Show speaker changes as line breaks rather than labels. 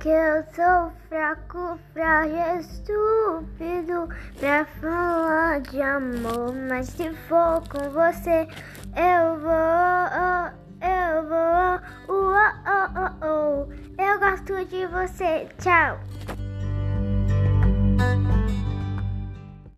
que eu sou fraco, frágil, estúpido pra falar de amor. Mas se for com você, eu vou, eu vou, uh, oh, oh, oh. Eu gosto de você. Tchau.